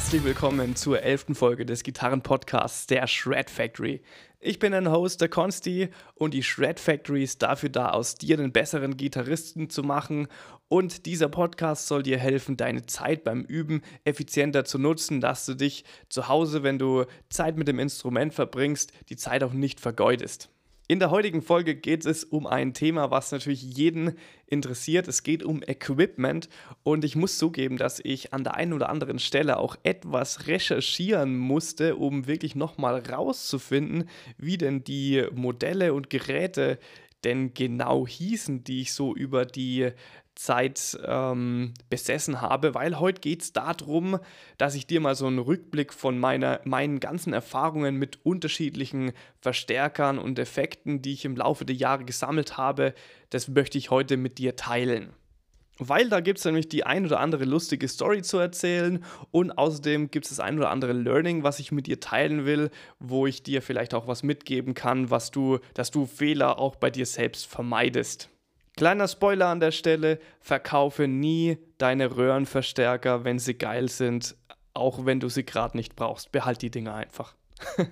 Herzlich willkommen zur elften Folge des Gitarrenpodcasts der Shred Factory. Ich bin ein Host der Consti und die Shred Factory ist dafür da, aus dir einen besseren Gitarristen zu machen. Und dieser Podcast soll dir helfen, deine Zeit beim Üben effizienter zu nutzen, dass du dich zu Hause, wenn du Zeit mit dem Instrument verbringst, die Zeit auch nicht vergeudest. In der heutigen Folge geht es um ein Thema, was natürlich jeden interessiert. Es geht um Equipment und ich muss zugeben, dass ich an der einen oder anderen Stelle auch etwas recherchieren musste, um wirklich nochmal rauszufinden, wie denn die Modelle und Geräte denn genau hießen, die ich so über die Zeit ähm, besessen habe, weil heute geht es darum, dass ich dir mal so einen Rückblick von meiner, meinen ganzen Erfahrungen mit unterschiedlichen Verstärkern und Effekten, die ich im Laufe der Jahre gesammelt habe, das möchte ich heute mit dir teilen. Weil da gibt es nämlich die ein oder andere lustige Story zu erzählen und außerdem gibt es das ein oder andere Learning, was ich mit dir teilen will, wo ich dir vielleicht auch was mitgeben kann, was du, dass du Fehler auch bei dir selbst vermeidest. Kleiner Spoiler an der Stelle, verkaufe nie deine Röhrenverstärker, wenn sie geil sind, auch wenn du sie gerade nicht brauchst. Behalt die Dinger einfach.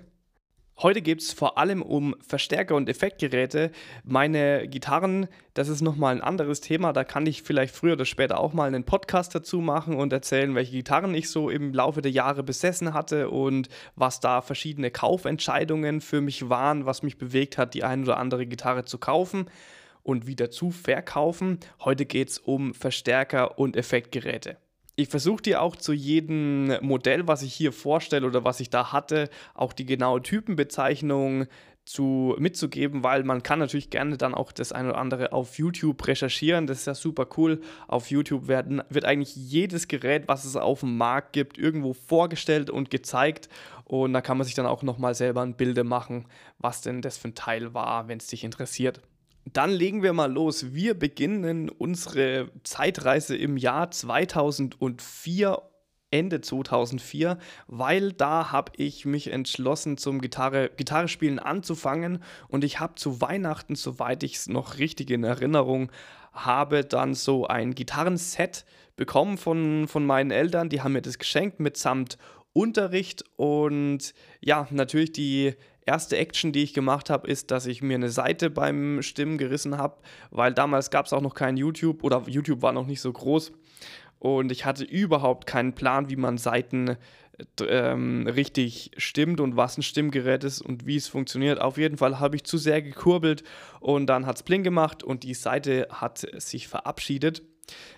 Heute geht es vor allem um Verstärker und Effektgeräte. Meine Gitarren, das ist nochmal ein anderes Thema. Da kann ich vielleicht früher oder später auch mal einen Podcast dazu machen und erzählen, welche Gitarren ich so im Laufe der Jahre besessen hatte und was da verschiedene Kaufentscheidungen für mich waren, was mich bewegt hat, die ein oder andere Gitarre zu kaufen und wieder zu verkaufen. Heute geht es um Verstärker und Effektgeräte. Ich versuche dir auch zu jedem Modell, was ich hier vorstelle oder was ich da hatte, auch die genaue Typenbezeichnung zu, mitzugeben, weil man kann natürlich gerne dann auch das eine oder andere auf YouTube recherchieren. Das ist ja super cool. Auf YouTube werden, wird eigentlich jedes Gerät, was es auf dem Markt gibt, irgendwo vorgestellt und gezeigt. Und da kann man sich dann auch nochmal selber ein Bild machen, was denn das für ein Teil war, wenn es dich interessiert. Dann legen wir mal los. Wir beginnen unsere Zeitreise im Jahr 2004 Ende 2004, weil da habe ich mich entschlossen, zum Gitarre, Gitarrespielen anzufangen und ich habe zu Weihnachten, soweit ich es noch richtig in Erinnerung habe, dann so ein Gitarrenset bekommen von, von meinen Eltern. Die haben mir das geschenkt mitsamt Unterricht und ja, natürlich die erste Action, die ich gemacht habe, ist, dass ich mir eine Seite beim Stimmen gerissen habe, weil damals gab es auch noch kein YouTube oder YouTube war noch nicht so groß und ich hatte überhaupt keinen Plan, wie man Seiten ähm, richtig stimmt und was ein Stimmgerät ist und wie es funktioniert. Auf jeden Fall habe ich zu sehr gekurbelt und dann hat es Bling gemacht und die Seite hat sich verabschiedet.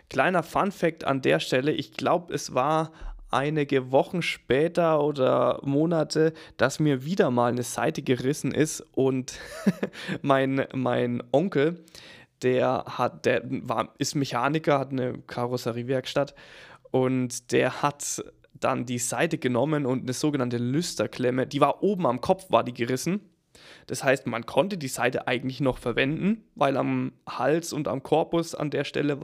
Kleiner Fun Fact an der Stelle, ich glaube, es war einige Wochen später oder Monate, dass mir wieder mal eine Seite gerissen ist und mein, mein Onkel, der hat, der war, ist Mechaniker, hat eine Karosseriewerkstatt und der hat dann die Seite genommen und eine sogenannte Lüsterklemme, die war oben am Kopf, war die gerissen. Das heißt, man konnte die Seite eigentlich noch verwenden, weil am Hals und am Korpus an der Stelle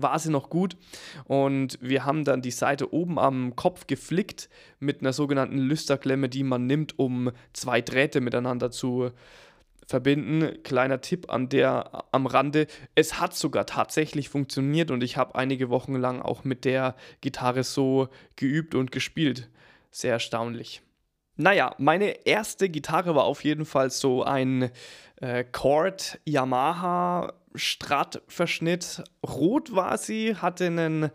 war sie noch gut und wir haben dann die Seite oben am Kopf geflickt mit einer sogenannten Lüsterklemme, die man nimmt, um zwei Drähte miteinander zu verbinden. Kleiner Tipp an der am Rande, es hat sogar tatsächlich funktioniert und ich habe einige Wochen lang auch mit der Gitarre so geübt und gespielt. Sehr erstaunlich. Naja, meine erste Gitarre war auf jeden Fall so ein äh, Chord Yamaha Strat-Verschnitt. Rot war sie, hatte einen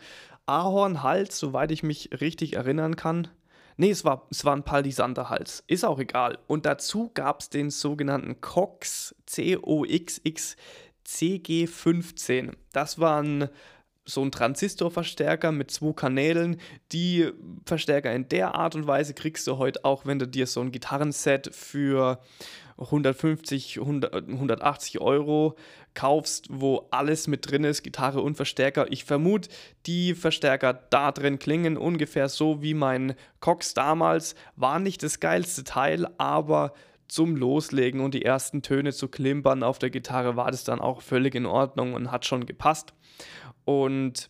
Ahornhals, soweit ich mich richtig erinnern kann. Nee, es war, es war ein Palisanderhals. Ist auch egal. Und dazu gab es den sogenannten Cox C-O-X-X CG15. Das war ein so ein Transistorverstärker mit zwei Kanälen. Die Verstärker in der Art und Weise kriegst du heute auch, wenn du dir so ein Gitarrenset für 150, 100, 180 Euro kaufst, wo alles mit drin ist, Gitarre und Verstärker. Ich vermute, die Verstärker da drin klingen ungefähr so wie mein Cox damals. War nicht das geilste Teil, aber zum Loslegen und die ersten Töne zu klimpern auf der Gitarre war das dann auch völlig in Ordnung und hat schon gepasst. Und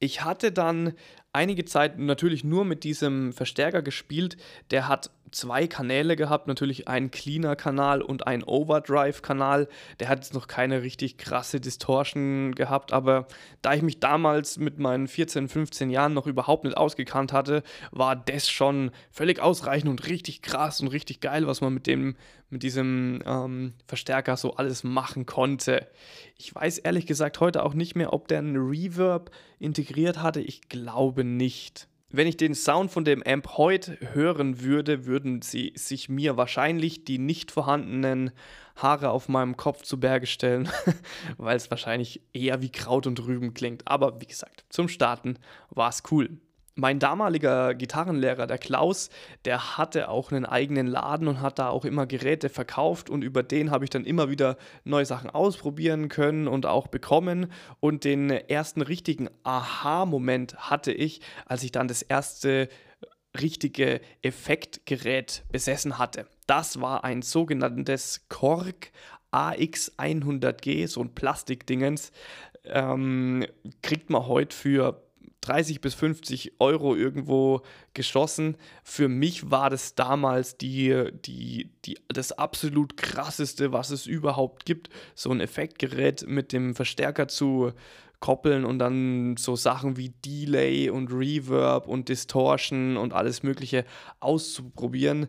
ich hatte dann einige Zeit natürlich nur mit diesem Verstärker gespielt. Der hat zwei Kanäle gehabt, natürlich einen Cleaner-Kanal und einen Overdrive-Kanal. Der hat jetzt noch keine richtig krasse Distortion gehabt, aber da ich mich damals mit meinen 14, 15 Jahren noch überhaupt nicht ausgekannt hatte, war das schon völlig ausreichend und richtig krass und richtig geil, was man mit dem mit diesem ähm, Verstärker so alles machen konnte. Ich weiß ehrlich gesagt heute auch nicht mehr, ob der einen Reverb integriert hatte. Ich glaube nicht. Wenn ich den Sound von dem Amp heute hören würde, würden sie sich mir wahrscheinlich die nicht vorhandenen Haare auf meinem Kopf zu Berge stellen, weil es wahrscheinlich eher wie Kraut und Rüben klingt. Aber wie gesagt, zum Starten war es cool mein damaliger Gitarrenlehrer, der Klaus, der hatte auch einen eigenen Laden und hat da auch immer Geräte verkauft und über den habe ich dann immer wieder neue Sachen ausprobieren können und auch bekommen. Und den ersten richtigen Aha-Moment hatte ich, als ich dann das erste richtige Effektgerät besessen hatte. Das war ein sogenanntes Korg AX100G, so ein Plastikdingens. Ähm, kriegt man heute für 30 bis 50 Euro irgendwo geschossen. Für mich war das damals die, die, die, das absolut krasseste, was es überhaupt gibt, so ein Effektgerät mit dem Verstärker zu koppeln und dann so Sachen wie Delay und Reverb und Distortion und alles Mögliche auszuprobieren.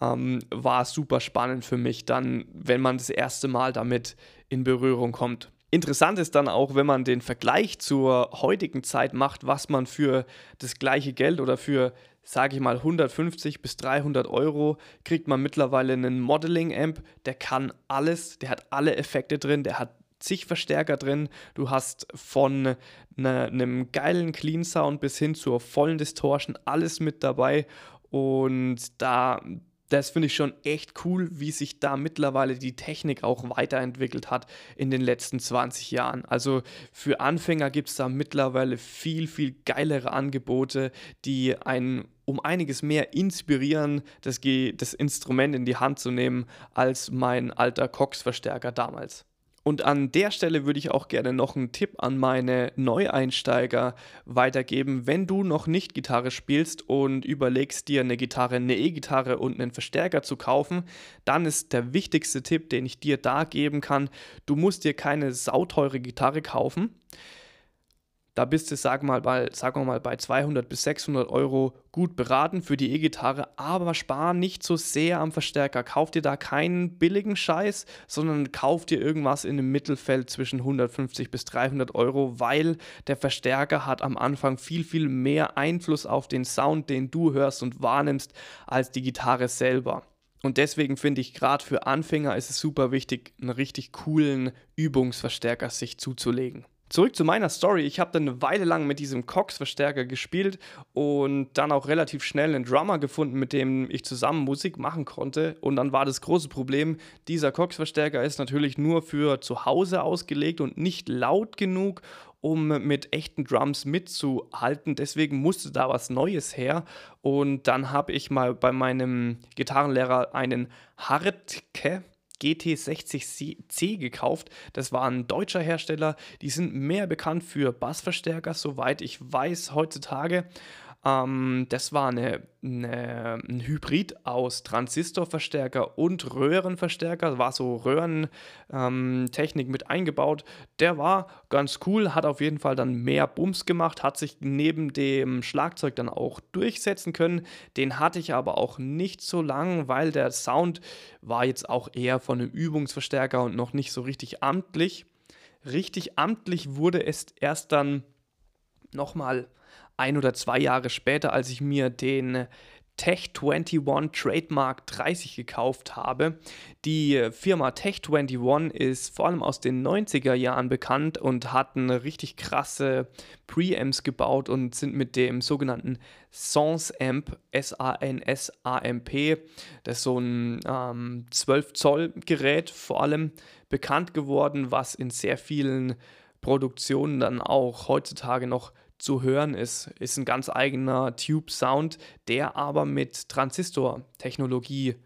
Ähm, war super spannend für mich dann, wenn man das erste Mal damit in Berührung kommt. Interessant ist dann auch, wenn man den Vergleich zur heutigen Zeit macht, was man für das gleiche Geld oder für, sage ich mal, 150 bis 300 Euro kriegt man mittlerweile einen Modeling-Amp, der kann alles, der hat alle Effekte drin, der hat zig Verstärker drin. Du hast von ne, einem geilen Clean Sound bis hin zur vollen Distortion alles mit dabei. Und da, das finde ich schon echt cool, wie sich da mittlerweile die Technik auch weiterentwickelt hat in den letzten 20 Jahren. Also für Anfänger gibt es da mittlerweile viel, viel geilere Angebote, die einen um einiges mehr inspirieren, das, das Instrument in die Hand zu nehmen, als mein alter Cox-Verstärker damals. Und an der Stelle würde ich auch gerne noch einen Tipp an meine Neueinsteiger weitergeben. Wenn du noch nicht Gitarre spielst und überlegst dir eine Gitarre, eine E-Gitarre und einen Verstärker zu kaufen, dann ist der wichtigste Tipp, den ich dir da geben kann, du musst dir keine sauteure Gitarre kaufen da bist du, sag mal, bei, sagen wir mal, bei 200 bis 600 Euro gut beraten für die E-Gitarre, aber spar nicht so sehr am Verstärker. Kauf dir da keinen billigen Scheiß, sondern kauf dir irgendwas in dem Mittelfeld zwischen 150 bis 300 Euro, weil der Verstärker hat am Anfang viel, viel mehr Einfluss auf den Sound, den du hörst und wahrnimmst, als die Gitarre selber. Und deswegen finde ich, gerade für Anfänger ist es super wichtig, einen richtig coolen Übungsverstärker sich zuzulegen. Zurück zu meiner Story. Ich habe dann eine Weile lang mit diesem Cox-Verstärker gespielt und dann auch relativ schnell einen Drummer gefunden, mit dem ich zusammen Musik machen konnte. Und dann war das große Problem, dieser Cox-Verstärker ist natürlich nur für zu Hause ausgelegt und nicht laut genug, um mit echten Drums mitzuhalten. Deswegen musste da was Neues her. Und dann habe ich mal bei meinem Gitarrenlehrer einen Hartke GT60C gekauft. Das war ein deutscher Hersteller. Die sind mehr bekannt für Bassverstärker, soweit ich weiß heutzutage. Ähm, das war eine, eine, ein Hybrid aus Transistorverstärker und Röhrenverstärker. War so Röhrentechnik ähm, mit eingebaut. Der war ganz cool, hat auf jeden Fall dann mehr Bums gemacht, hat sich neben dem Schlagzeug dann auch durchsetzen können. Den hatte ich aber auch nicht so lang, weil der Sound war jetzt auch eher von einem Übungsverstärker und noch nicht so richtig amtlich. Richtig amtlich wurde es erst dann nochmal ein oder zwei Jahre später, als ich mir den Tech 21 Trademark 30 gekauft habe. Die Firma Tech 21 ist vor allem aus den 90er Jahren bekannt und hat eine richtig krasse Preamps gebaut und sind mit dem sogenannten Sans Amp, S-A-N-S-A-M-P, das ist so ein ähm, 12 Zoll Gerät vor allem bekannt geworden, was in sehr vielen Produktionen dann auch heutzutage noch zu hören ist. Ist ein ganz eigener Tube-Sound, der aber mit Transistor-Technologie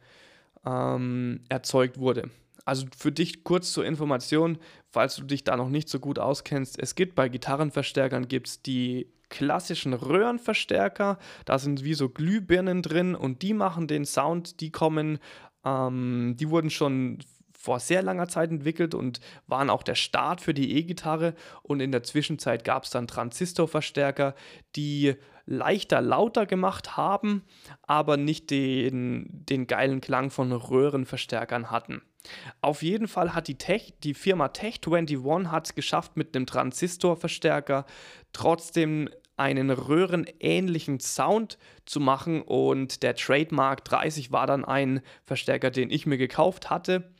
ähm, erzeugt wurde. Also für dich kurz zur Information, falls du dich da noch nicht so gut auskennst, es gibt bei Gitarrenverstärkern gibt's die klassischen Röhrenverstärker. Da sind wie so Glühbirnen drin und die machen den Sound. Die kommen, ähm, die wurden schon vor sehr langer Zeit entwickelt und waren auch der Start für die E-Gitarre. Und in der Zwischenzeit gab es dann Transistorverstärker, die leichter lauter gemacht haben, aber nicht den, den geilen Klang von Röhrenverstärkern hatten. Auf jeden Fall hat die, Tech, die Firma Tech21 hat es geschafft, mit einem Transistorverstärker trotzdem einen röhrenähnlichen Sound zu machen und der Trademark 30 war dann ein Verstärker, den ich mir gekauft hatte.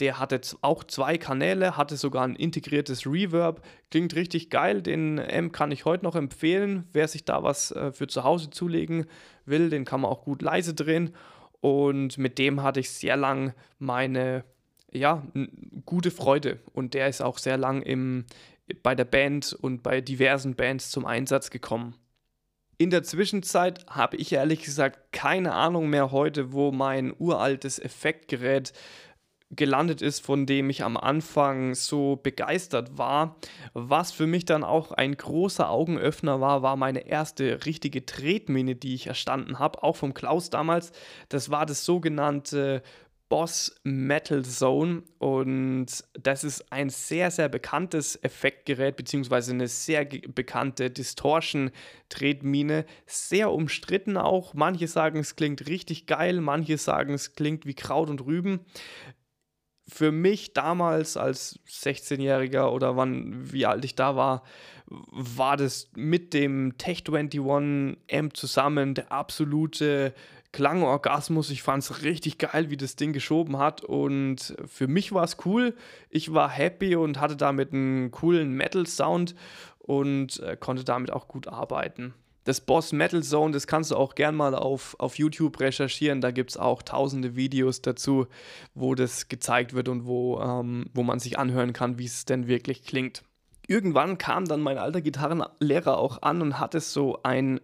Der hatte auch zwei Kanäle, hatte sogar ein integriertes Reverb. Klingt richtig geil. Den M kann ich heute noch empfehlen. Wer sich da was äh, für zu Hause zulegen will, den kann man auch gut leise drehen. Und mit dem hatte ich sehr lang meine ja, gute Freude. Und der ist auch sehr lang im, bei der Band und bei diversen Bands zum Einsatz gekommen. In der Zwischenzeit habe ich ehrlich gesagt keine Ahnung mehr heute, wo mein uraltes Effektgerät gelandet ist, von dem ich am Anfang so begeistert war. Was für mich dann auch ein großer Augenöffner war, war meine erste richtige Tretmine, die ich erstanden habe, auch vom Klaus damals. Das war das sogenannte Boss Metal Zone und das ist ein sehr, sehr bekanntes Effektgerät beziehungsweise eine sehr bekannte Distortion-Tretmine. Sehr umstritten auch. Manche sagen, es klingt richtig geil, manche sagen, es klingt wie Kraut und Rüben für mich damals als 16-Jähriger oder wann, wie alt ich da war, war das mit dem Tech 21 M zusammen der absolute Klangorgasmus. Ich fand es richtig geil, wie das Ding geschoben hat und für mich war es cool. Ich war happy und hatte damit einen coolen Metal-Sound und äh, konnte damit auch gut arbeiten das Boss Metal Zone, das kannst du auch gern mal auf, auf YouTube recherchieren. Da gibt es auch tausende Videos dazu, wo das gezeigt wird und wo, ähm, wo man sich anhören kann, wie es denn wirklich klingt. Irgendwann kam dann mein alter Gitarrenlehrer auch an und hatte so ein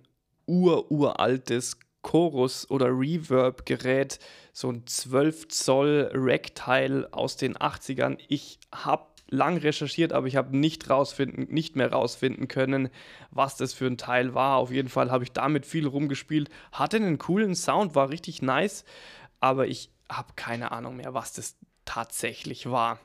ururaltes Chorus- oder Reverb-Gerät, so ein 12 Zoll Rack-Teil aus den 80ern. Ich habe lang recherchiert, aber ich habe nicht, nicht mehr rausfinden können, was das für ein Teil war. Auf jeden Fall habe ich damit viel rumgespielt, hatte einen coolen Sound, war richtig nice, aber ich habe keine Ahnung mehr, was das tatsächlich war.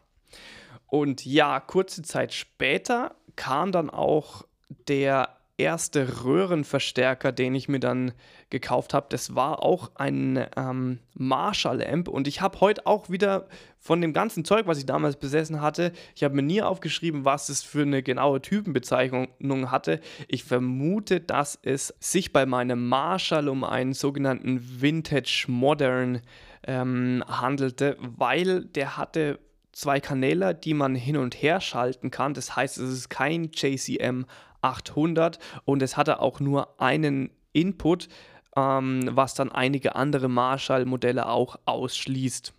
Und ja, kurze Zeit später kam dann auch der erste Röhrenverstärker, den ich mir dann gekauft habe, das war auch ein ähm, Marshall-Amp. Und ich habe heute auch wieder von dem ganzen Zeug, was ich damals besessen hatte, ich habe mir nie aufgeschrieben, was es für eine genaue Typenbezeichnung hatte. Ich vermute, dass es sich bei meinem Marshall um einen sogenannten Vintage Modern ähm, handelte, weil der hatte zwei Kanäle, die man hin und her schalten kann. Das heißt, es ist kein JCM 800 und es hatte auch nur einen Input, ähm, was dann einige andere Marshall-Modelle auch ausschließt.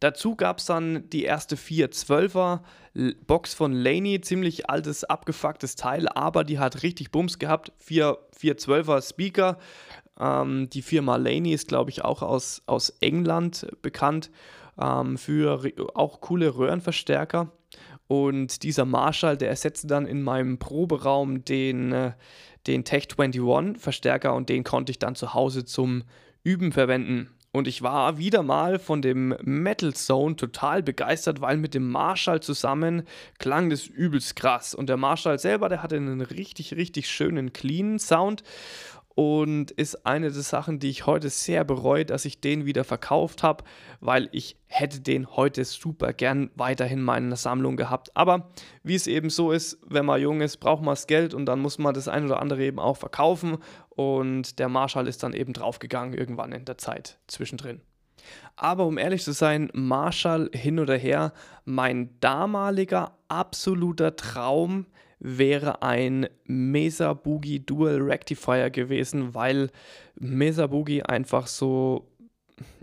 Dazu gab es dann die erste 412er Box von Laney, ziemlich altes, abgefucktes Teil, aber die hat richtig Bums gehabt. 4, 412er Speaker. Ähm, die Firma Laney ist, glaube ich, auch aus, aus England bekannt ähm, für auch coole Röhrenverstärker. Und dieser Marshall, der ersetzte dann in meinem Proberaum den, äh, den Tech 21 Verstärker und den konnte ich dann zu Hause zum Üben verwenden. Und ich war wieder mal von dem Metal Zone total begeistert, weil mit dem Marshall zusammen klang das übelst krass. Und der Marshall selber, der hatte einen richtig, richtig schönen, cleanen Sound und ist eine der Sachen, die ich heute sehr bereue, dass ich den wieder verkauft habe, weil ich hätte den heute super gern weiterhin in meiner Sammlung gehabt. Aber wie es eben so ist, wenn man jung ist, braucht man das Geld und dann muss man das ein oder andere eben auch verkaufen und der Marshall ist dann eben draufgegangen irgendwann in der Zeit zwischendrin. Aber um ehrlich zu sein, Marshall hin oder her, mein damaliger absoluter Traum wäre ein Mesa Boogie Dual Rectifier gewesen, weil Mesa Boogie einfach so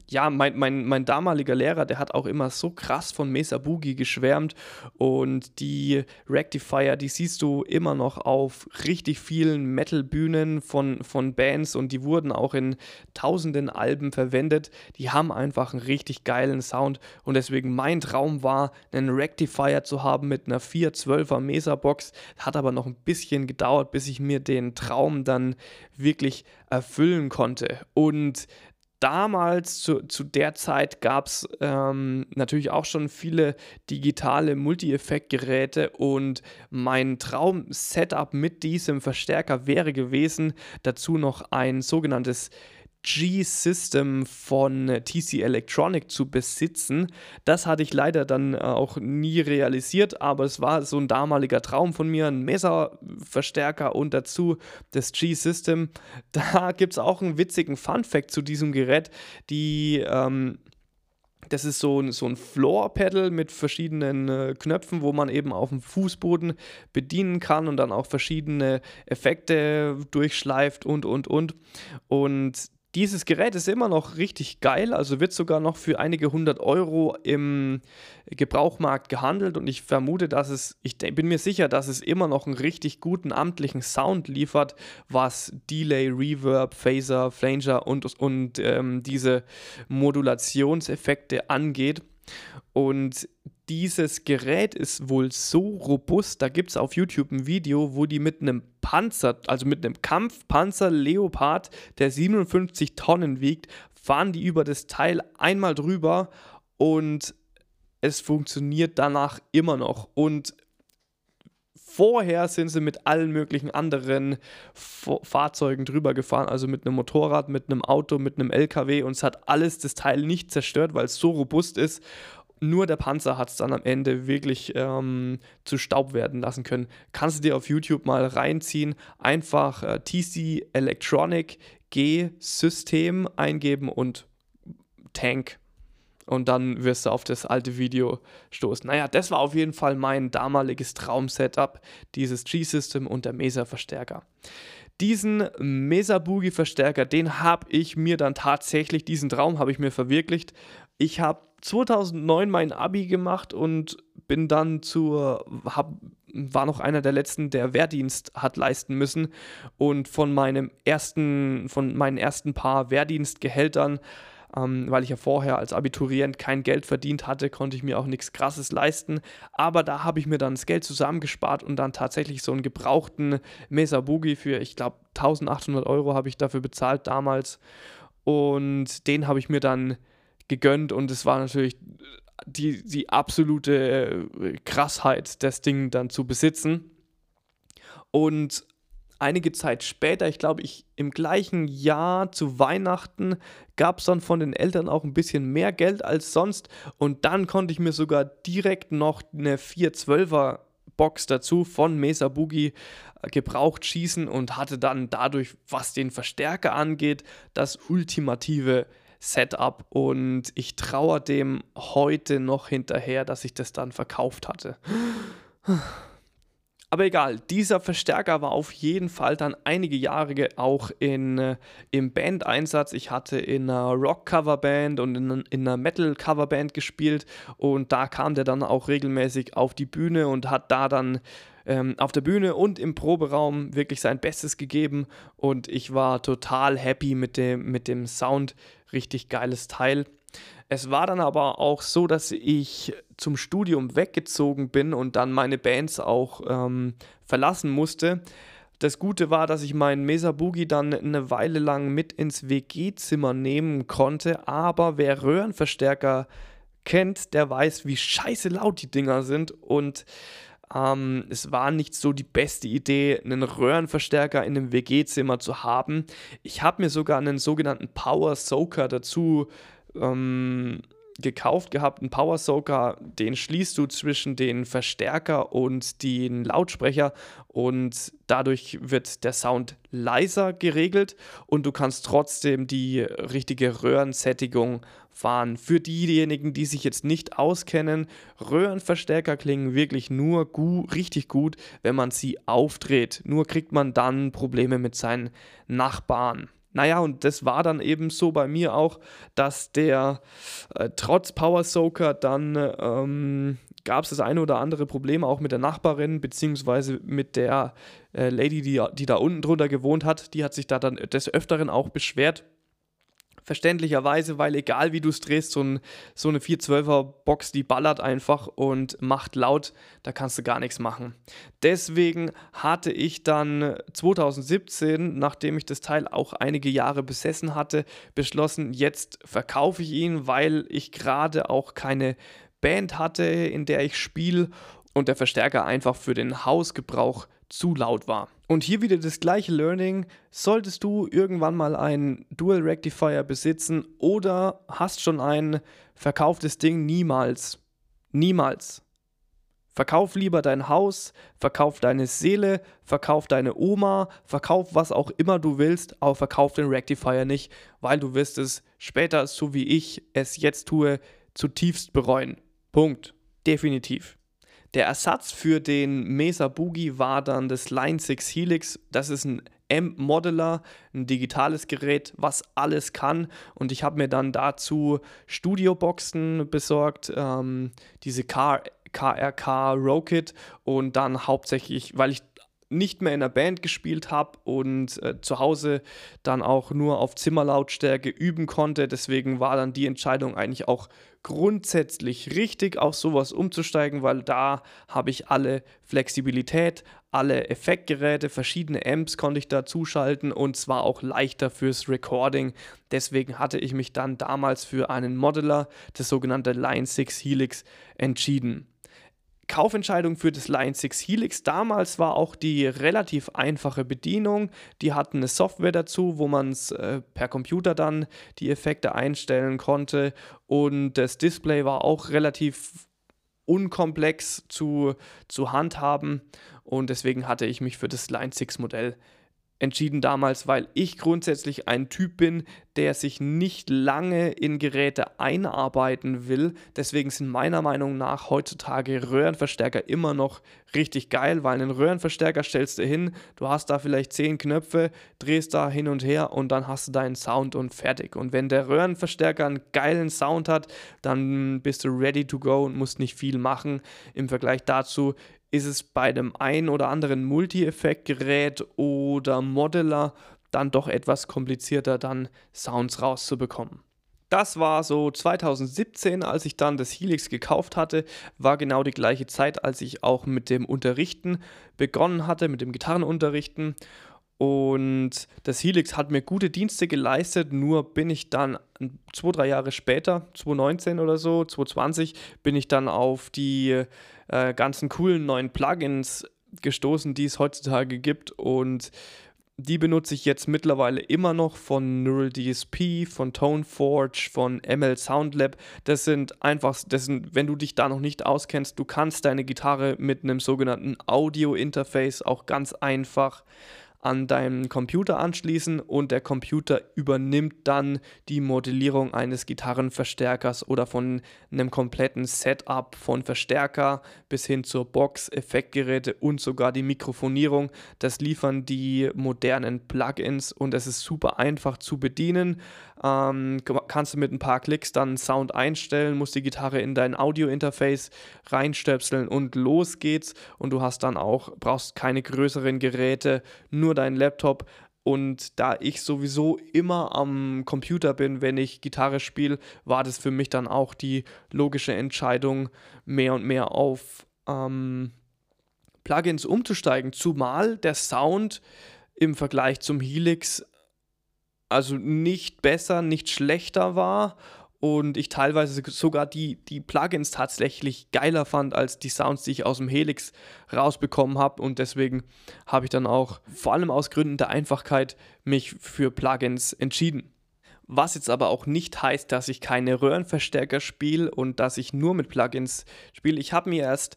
ja, mein, mein, mein damaliger Lehrer, der hat auch immer so krass von Mesa Boogie geschwärmt und die Rectifier, die siehst du immer noch auf richtig vielen Metal-Bühnen von, von Bands und die wurden auch in tausenden Alben verwendet. Die haben einfach einen richtig geilen Sound und deswegen mein Traum war, einen Rectifier zu haben mit einer 412er Mesa-Box. Hat aber noch ein bisschen gedauert, bis ich mir den Traum dann wirklich erfüllen konnte und damals, zu, zu der Zeit, gab es ähm, natürlich auch schon viele digitale Multi-Effekt-Geräte und mein Traum-Setup mit diesem Verstärker wäre gewesen, dazu noch ein sogenanntes G-System von TC Electronic zu besitzen. Das hatte ich leider dann äh, auch nie realisiert, aber es war so ein damaliger Traum von mir, ein Mesa-Verstärker und dazu das G-System. Da gibt es auch einen witzigen Fun-Fact zu diesem Gerät. Die ähm, das ist so ein, so ein Floor-Pedal mit verschiedenen äh, Knöpfen, wo man eben auf dem Fußboden bedienen kann und dann auch verschiedene Effekte durchschleift und, und, und. Und dieses Gerät ist immer noch richtig geil, also wird sogar noch für einige hundert Euro im Gebrauchmarkt gehandelt und ich vermute, dass es, ich bin mir sicher, dass es immer noch einen richtig guten amtlichen Sound liefert, was Delay, Reverb, Phaser, Flanger und, und ähm, diese Modulationseffekte angeht. Und dieses Gerät ist wohl so robust, da gibt es auf YouTube ein Video, wo die mit einem Panzer, also mit einem Kampfpanzer Leopard, der 57 Tonnen wiegt, fahren die über das Teil einmal drüber und es funktioniert danach immer noch. Und vorher sind sie mit allen möglichen anderen Fahrzeugen drüber gefahren, also mit einem Motorrad, mit einem Auto, mit einem LKW und es hat alles das Teil nicht zerstört, weil es so robust ist nur der Panzer hat es dann am Ende wirklich ähm, zu Staub werden lassen können. Kannst du dir auf YouTube mal reinziehen, einfach äh, TC Electronic G System eingeben und Tank. Und dann wirst du auf das alte Video stoßen. Naja, das war auf jeden Fall mein damaliges Traum-Setup, dieses G-System und der Mesa-Verstärker. Diesen Mesa Boogie Verstärker, den habe ich mir dann tatsächlich, diesen Traum habe ich mir verwirklicht. Ich habe 2009 mein Abi gemacht und bin dann zur, hab, war noch einer der letzten, der Wehrdienst hat leisten müssen. Und von meinem ersten, von meinen ersten paar Wehrdienstgehältern, ähm, weil ich ja vorher als Abiturient kein Geld verdient hatte, konnte ich mir auch nichts Krasses leisten. Aber da habe ich mir dann das Geld zusammengespart und dann tatsächlich so einen gebrauchten Mesa Boogie für, ich glaube, 1800 Euro habe ich dafür bezahlt damals. Und den habe ich mir dann gegönnt und es war natürlich die, die absolute äh, Krassheit, das Ding dann zu besitzen. Und einige Zeit später, ich glaube, ich im gleichen Jahr zu Weihnachten, gab es dann von den Eltern auch ein bisschen mehr Geld als sonst. Und dann konnte ich mir sogar direkt noch eine 412er Box dazu von Mesa Boogie äh, gebraucht schießen und hatte dann dadurch, was den Verstärker angeht, das ultimative Setup und ich trauere dem heute noch hinterher, dass ich das dann verkauft hatte. Aber egal, dieser Verstärker war auf jeden Fall dann einige Jahre auch in, äh, im Bandeinsatz. Ich hatte in einer Rock-Coverband und in, in einer Metal-Coverband gespielt und da kam der dann auch regelmäßig auf die Bühne und hat da dann ähm, auf der Bühne und im Proberaum wirklich sein Bestes gegeben und ich war total happy mit dem, mit dem Sound. Richtig geiles Teil. Es war dann aber auch so, dass ich zum Studium weggezogen bin und dann meine Bands auch ähm, verlassen musste. Das Gute war, dass ich meinen Mesa Boogie dann eine Weile lang mit ins WG-Zimmer nehmen konnte, aber wer Röhrenverstärker kennt, der weiß, wie scheiße laut die Dinger sind und ähm, es war nicht so die beste Idee, einen Röhrenverstärker in einem WG-Zimmer zu haben. Ich habe mir sogar einen sogenannten Power Soaker dazu ähm, gekauft gehabt, einen Power Soaker, den schließt du zwischen den Verstärker und den Lautsprecher und dadurch wird der Sound leiser geregelt und du kannst trotzdem die richtige Röhrensättigung fahren. Für diejenigen, die sich jetzt nicht auskennen, Röhrenverstärker klingen wirklich nur gut, richtig gut, wenn man sie aufdreht. Nur kriegt man dann Probleme mit seinen Nachbarn. Naja, und das war dann eben so bei mir auch, dass der äh, trotz Power Soaker dann ähm, gab es das eine oder andere Problem auch mit der Nachbarin, beziehungsweise mit der äh, Lady, die, die da unten drunter gewohnt hat. Die hat sich da dann des Öfteren auch beschwert, Verständlicherweise, weil egal wie du es drehst, so, ein, so eine 412er Box, die ballert einfach und macht laut, da kannst du gar nichts machen. Deswegen hatte ich dann 2017, nachdem ich das Teil auch einige Jahre besessen hatte, beschlossen, jetzt verkaufe ich ihn, weil ich gerade auch keine Band hatte, in der ich spiele und der Verstärker einfach für den Hausgebrauch zu laut war. Und hier wieder das gleiche Learning. Solltest du irgendwann mal einen Dual Rectifier besitzen oder hast schon ein verkauftes Ding, niemals. Niemals. Verkauf lieber dein Haus, verkauf deine Seele, verkauf deine Oma, verkauf was auch immer du willst, aber verkauf den Rectifier nicht, weil du wirst es später, so wie ich es jetzt tue, zutiefst bereuen. Punkt. Definitiv. Der Ersatz für den Mesa Boogie war dann das Line 6 Helix. Das ist ein M-Modeler, ein digitales Gerät, was alles kann. Und ich habe mir dann dazu Studioboxen besorgt, ähm, diese K KRK Rokit und dann hauptsächlich, weil ich nicht mehr in der Band gespielt habe und äh, zu Hause dann auch nur auf Zimmerlautstärke üben konnte. Deswegen war dann die Entscheidung eigentlich auch grundsätzlich richtig, auf sowas umzusteigen, weil da habe ich alle Flexibilität, alle Effektgeräte, verschiedene Amps konnte ich da zuschalten und zwar auch leichter fürs Recording. Deswegen hatte ich mich dann damals für einen Modeler, das sogenannte Line 6 Helix, entschieden. Kaufentscheidung für das Line 6 Helix damals war auch die relativ einfache Bedienung. Die hatten eine Software dazu, wo man es äh, per Computer dann die Effekte einstellen konnte. Und das Display war auch relativ unkomplex zu, zu handhaben. Und deswegen hatte ich mich für das Line 6 Modell entschieden damals, weil ich grundsätzlich ein Typ bin, der sich nicht lange in Geräte einarbeiten will. Deswegen sind meiner Meinung nach heutzutage Röhrenverstärker immer noch richtig geil, weil einen Röhrenverstärker stellst du hin, du hast da vielleicht zehn Knöpfe, drehst da hin und her und dann hast du deinen Sound und fertig. Und wenn der Röhrenverstärker einen geilen Sound hat, dann bist du ready to go und musst nicht viel machen. Im Vergleich dazu ist es bei dem ein oder anderen Multi-Effekt-Gerät oder Modeler dann doch etwas komplizierter, dann Sounds rauszubekommen. Das war so 2017, als ich dann das Helix gekauft hatte, war genau die gleiche Zeit, als ich auch mit dem Unterrichten begonnen hatte, mit dem Gitarrenunterrichten. Und das Helix hat mir gute Dienste geleistet, nur bin ich dann zwei, drei Jahre später, 2019 oder so, 2020, bin ich dann auf die äh, ganzen coolen neuen Plugins gestoßen, die es heutzutage gibt. Und die benutze ich jetzt mittlerweile immer noch von Neural DSP, von ToneForge, von ML Soundlab. Das sind einfach, das sind, wenn du dich da noch nicht auskennst, du kannst deine Gitarre mit einem sogenannten Audio-Interface auch ganz einfach an deinen Computer anschließen und der Computer übernimmt dann die Modellierung eines Gitarrenverstärkers oder von einem kompletten Setup von Verstärker bis hin zur Box, Effektgeräte und sogar die Mikrofonierung. Das liefern die modernen Plugins und es ist super einfach zu bedienen. Ähm, kannst du mit ein paar Klicks dann Sound einstellen, musst die Gitarre in dein Audio-Interface reinstöpseln und los geht's. Und du hast dann auch, brauchst keine größeren Geräte, nur deinen Laptop. Und da ich sowieso immer am Computer bin, wenn ich Gitarre spiele, war das für mich dann auch die logische Entscheidung, mehr und mehr auf ähm, Plugins umzusteigen. Zumal der Sound im Vergleich zum Helix also nicht besser, nicht schlechter war und ich teilweise sogar die, die Plugins tatsächlich geiler fand als die Sounds, die ich aus dem Helix rausbekommen habe und deswegen habe ich dann auch vor allem aus Gründen der Einfachkeit mich für Plugins entschieden. Was jetzt aber auch nicht heißt, dass ich keine Röhrenverstärker spiele und dass ich nur mit Plugins spiele. Ich habe mir erst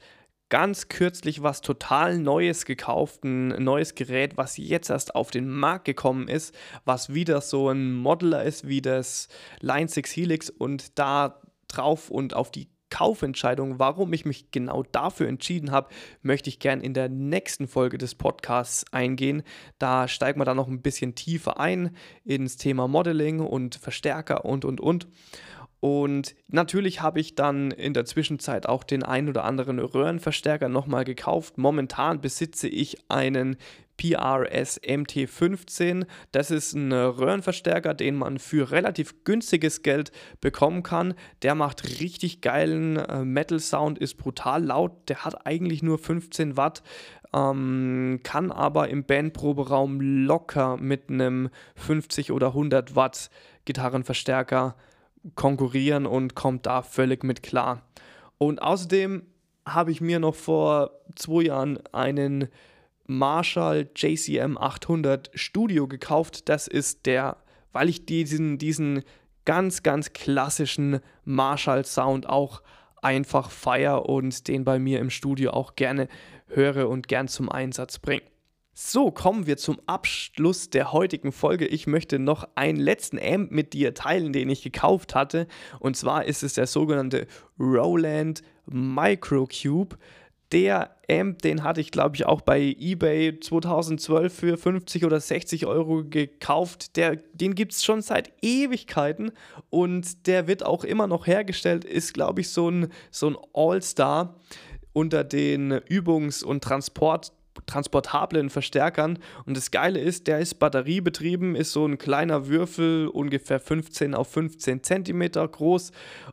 ganz kürzlich was total Neues gekauft, ein neues Gerät, was jetzt erst auf den Markt gekommen ist, was wieder so ein Modeler ist wie das Line 6 Helix und da drauf und auf die Kaufentscheidung, warum ich mich genau dafür entschieden habe, möchte ich gern in der nächsten Folge des Podcasts eingehen. Da steigen wir dann noch ein bisschen tiefer ein ins Thema Modeling und Verstärker und und und. Und natürlich habe ich dann in der Zwischenzeit auch den ein oder anderen Röhrenverstärker nochmal gekauft. Momentan besitze ich einen PRS MT15. Das ist ein Röhrenverstärker, den man für relativ günstiges Geld bekommen kann. Der macht richtig geilen äh, Metal Sound, ist brutal laut. Der hat eigentlich nur 15 Watt, ähm, kann aber im Bandproberaum locker mit einem 50 oder 100 Watt Gitarrenverstärker konkurrieren und kommt da völlig mit klar. Und außerdem habe ich mir noch vor zwei Jahren einen Marshall JCM 800 Studio gekauft. Das ist der, weil ich diesen, diesen ganz, ganz klassischen Marshall-Sound auch einfach feier und den bei mir im Studio auch gerne höre und gern zum Einsatz bringe. So, kommen wir zum Abschluss der heutigen Folge. Ich möchte noch einen letzten Amp mit dir teilen, den ich gekauft hatte. Und zwar ist es der sogenannte Roland Microcube. Der Amp, den hatte ich glaube ich auch bei eBay 2012 für 50 oder 60 Euro gekauft. Der, den gibt es schon seit Ewigkeiten und der wird auch immer noch hergestellt. Ist glaube ich so ein, so ein All-Star unter den Übungs- und Transport- transportablen Verstärkern. Und das Geile ist, der ist batteriebetrieben, ist so ein kleiner Würfel, ungefähr 15 auf 15 Zentimeter groß.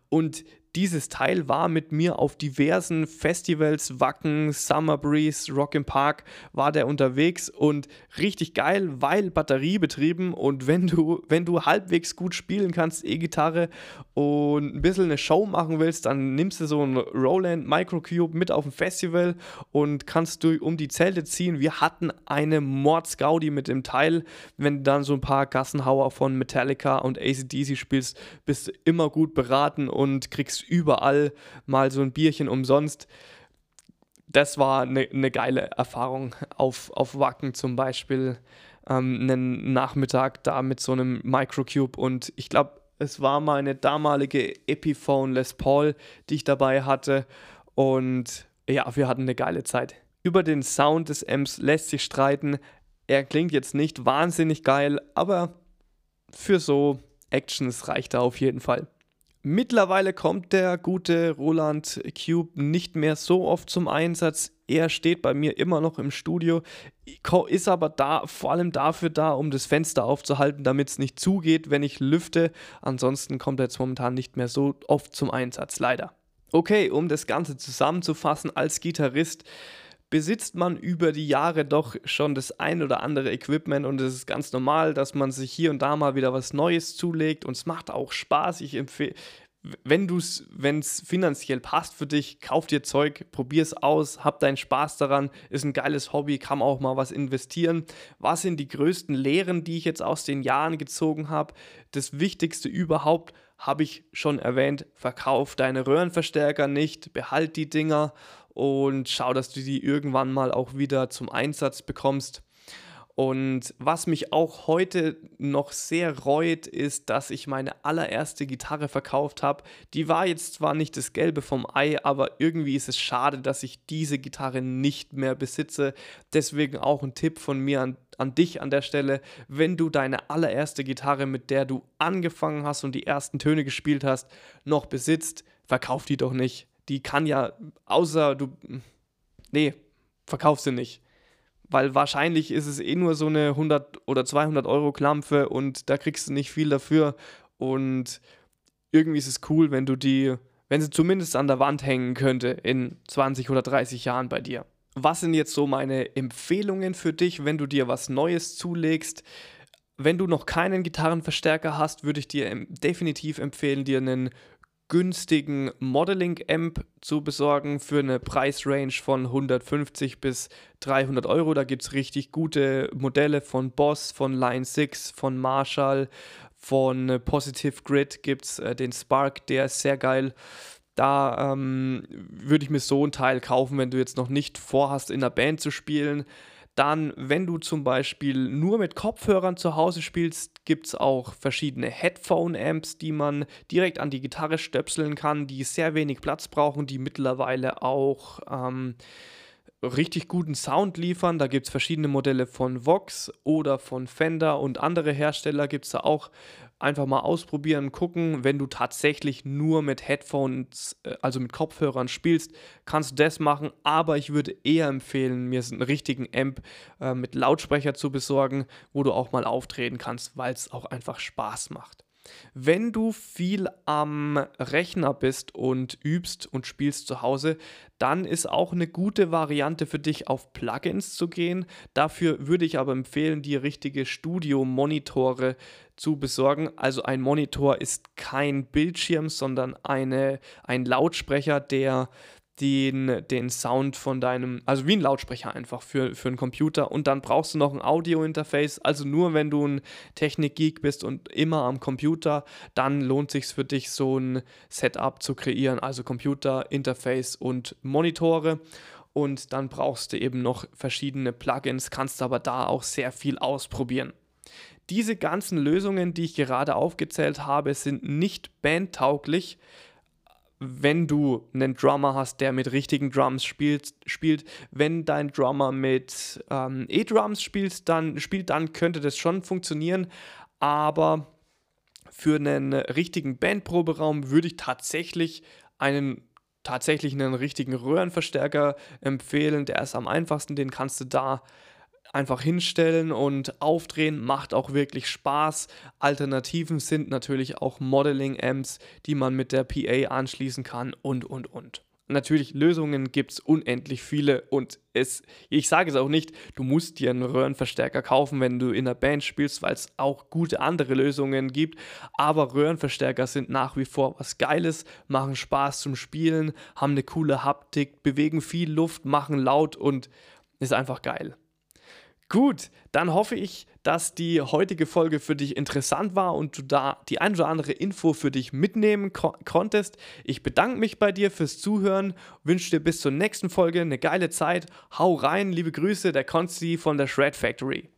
Und dieses Teil war mit mir auf diversen Festivals, Wacken, Summer Breeze, Rock im Park, war der unterwegs und richtig geil, weil batteriebetrieben und wenn du, wenn du halbwegs gut spielen kannst, E-Gitarre und ein bisschen eine Show machen willst, dann nimmst du so ein Roland Microcube mit auf ein Festival und kannst du um die Zelte ziehen. Wir hatten eine Mordsgaudi mit dem Teil. Wenn du dann so ein paar Gassenhauer von Metallica und ACDC spielst, bist du immer gut beraten und kriegst überall mal so ein Bierchen umsonst. Das war eine ne geile Erfahrung auf, auf Wacken zum Beispiel. Ähm, einen Nachmittag da mit so einem Microcube und ich glaube, es war meine damalige Epiphone Les Paul, die ich dabei hatte. Und ja, wir hatten eine geile Zeit. Über den Sound des Amps lässt sich streiten. Er klingt jetzt nicht wahnsinnig geil, aber für so Actions reicht er auf jeden Fall. Mittlerweile kommt der gute Roland Cube nicht mehr so oft zum Einsatz. Er steht bei mir immer noch im Studio, ist aber da vor allem dafür da, um das Fenster aufzuhalten, damit es nicht zugeht, wenn ich lüfte. Ansonsten kommt er jetzt momentan nicht mehr so oft zum Einsatz, leider. Okay, um das Ganze zusammenzufassen, als Gitarrist besitzt man über die Jahre doch schon das ein oder andere Equipment und es ist ganz normal, dass man sich hier und da mal wieder was Neues zulegt und es macht auch Spaß. Ich empfehle, wenn du es, wenn es finanziell passt für dich, kauf dir Zeug, probier es aus, hab deinen Spaß daran, ist ein geiles Hobby, kann auch mal was investieren. Was sind die größten Lehren, die ich jetzt aus den Jahren gezogen habe? Das Wichtigste überhaupt habe ich schon erwähnt, verkauf deine Röhrenverstärker nicht, behalt die Dinger und schau, dass du die irgendwann mal auch wieder zum Einsatz bekommst. Und was mich auch heute noch sehr reut, ist, dass ich meine allererste Gitarre verkauft habe. Die war jetzt zwar nicht das Gelbe vom Ei, aber irgendwie ist es schade, dass ich diese Gitarre nicht mehr besitze. Deswegen auch ein Tipp von mir an, an dich an der Stelle. Wenn du deine allererste Gitarre, mit der du angefangen hast und die ersten Töne gespielt hast, noch besitzt, verkauf die doch nicht die kann ja, außer du, nee, verkauf sie nicht. Weil wahrscheinlich ist es eh nur so eine 100 oder 200 Euro Klampfe und da kriegst du nicht viel dafür. Und irgendwie ist es cool, wenn du die, wenn sie zumindest an der Wand hängen könnte in 20 oder 30 Jahren bei dir. Was sind jetzt so meine Empfehlungen für dich, wenn du dir was Neues zulegst? Wenn du noch keinen Gitarrenverstärker hast, würde ich dir definitiv empfehlen, dir einen günstigen Modeling-Amp zu besorgen für eine Preisrange von 150 bis 300 Euro. Da gibt es richtig gute Modelle von Boss, von Line 6, von Marshall, von Positive Grid gibt es äh, den Spark, der ist sehr geil. Da ähm, würde ich mir so ein Teil kaufen, wenn du jetzt noch nicht vorhast, in einer Band zu spielen Dann, wenn du zum Beispiel nur mit Kopfhörern zu Hause spielst, gibt es auch verschiedene Headphone-Amps, die man direkt an die Gitarre stöpseln kann, die sehr wenig Platz brauchen, die mittlerweile auch ähm, richtig guten Sound liefern. Da gibt es verschiedene Modelle von Vox oder von Fender und andere Hersteller gibt es da auch. Einfach mal ausprobieren, gucken. Wenn du tatsächlich nur mit Headphones, äh, also mit Kopfhörern spielst, kannst du das machen. Aber ich würde eher empfehlen, mir einen richtigen Amp äh, mit Lautsprecher zu besorgen, wo du auch mal auftreten kannst, weil es auch einfach Spaß macht. Wenn du viel am Rechner bist und übst und spielst zu Hause, dann ist auch eine gute Variante für dich auf Plugins zu gehen. Dafür würde ich aber empfehlen, die richtige Studio-Monitore zu besorgen. Also ein Monitor ist kein Bildschirm, sondern eine, ein Lautsprecher, der den, den Sound von deinem, also wie ein Lautsprecher einfach für, für einen Computer. Und dann brauchst du noch ein Audio-Interface, also nur wenn du ein Technik-Geek bist und immer am Computer, dann lohnt sich für dich so ein Setup zu kreieren, also Computer, Interface und Monitore. Und dann brauchst du eben noch verschiedene Plugins, kannst aber da auch sehr viel ausprobieren. Diese ganzen Lösungen, die ich gerade aufgezählt habe, sind nicht bandtauglich, wenn du einen Drummer hast, der mit richtigen Drums spielt, spielt wenn dein Drummer mit ähm, E-Drums spielt, dann spielt, dann könnte das schon funktionieren, aber für einen richtigen Bandproberaum würde ich tatsächlich einen tatsächlich einen richtigen Röhrenverstärker empfehlen. Der ist am einfachsten, den kannst du da einfach hinstellen und aufdrehen, macht auch wirklich Spaß. Alternativen sind natürlich auch Modeling-Amps, die man mit der PA anschließen kann und, und, und. Natürlich, Lösungen gibt es unendlich viele und es, ich sage es auch nicht, du musst dir einen Röhrenverstärker kaufen, wenn du in einer Band spielst, weil es auch gute andere Lösungen gibt. Aber Röhrenverstärker sind nach wie vor was Geiles, machen Spaß zum Spielen, haben eine coole Haptik, bewegen viel Luft, machen laut und ist einfach geil. Gut, dann hoffe ich, dass die heutige Folge für dich interessant war und du da die ein oder andere Info für dich mitnehmen ko konntest. Ich bedanke mich bei dir fürs Zuhören, wünsche dir bis zur nächsten Folge eine geile Zeit. Hau rein, liebe Grüße, der Konsti von der Shred Factory.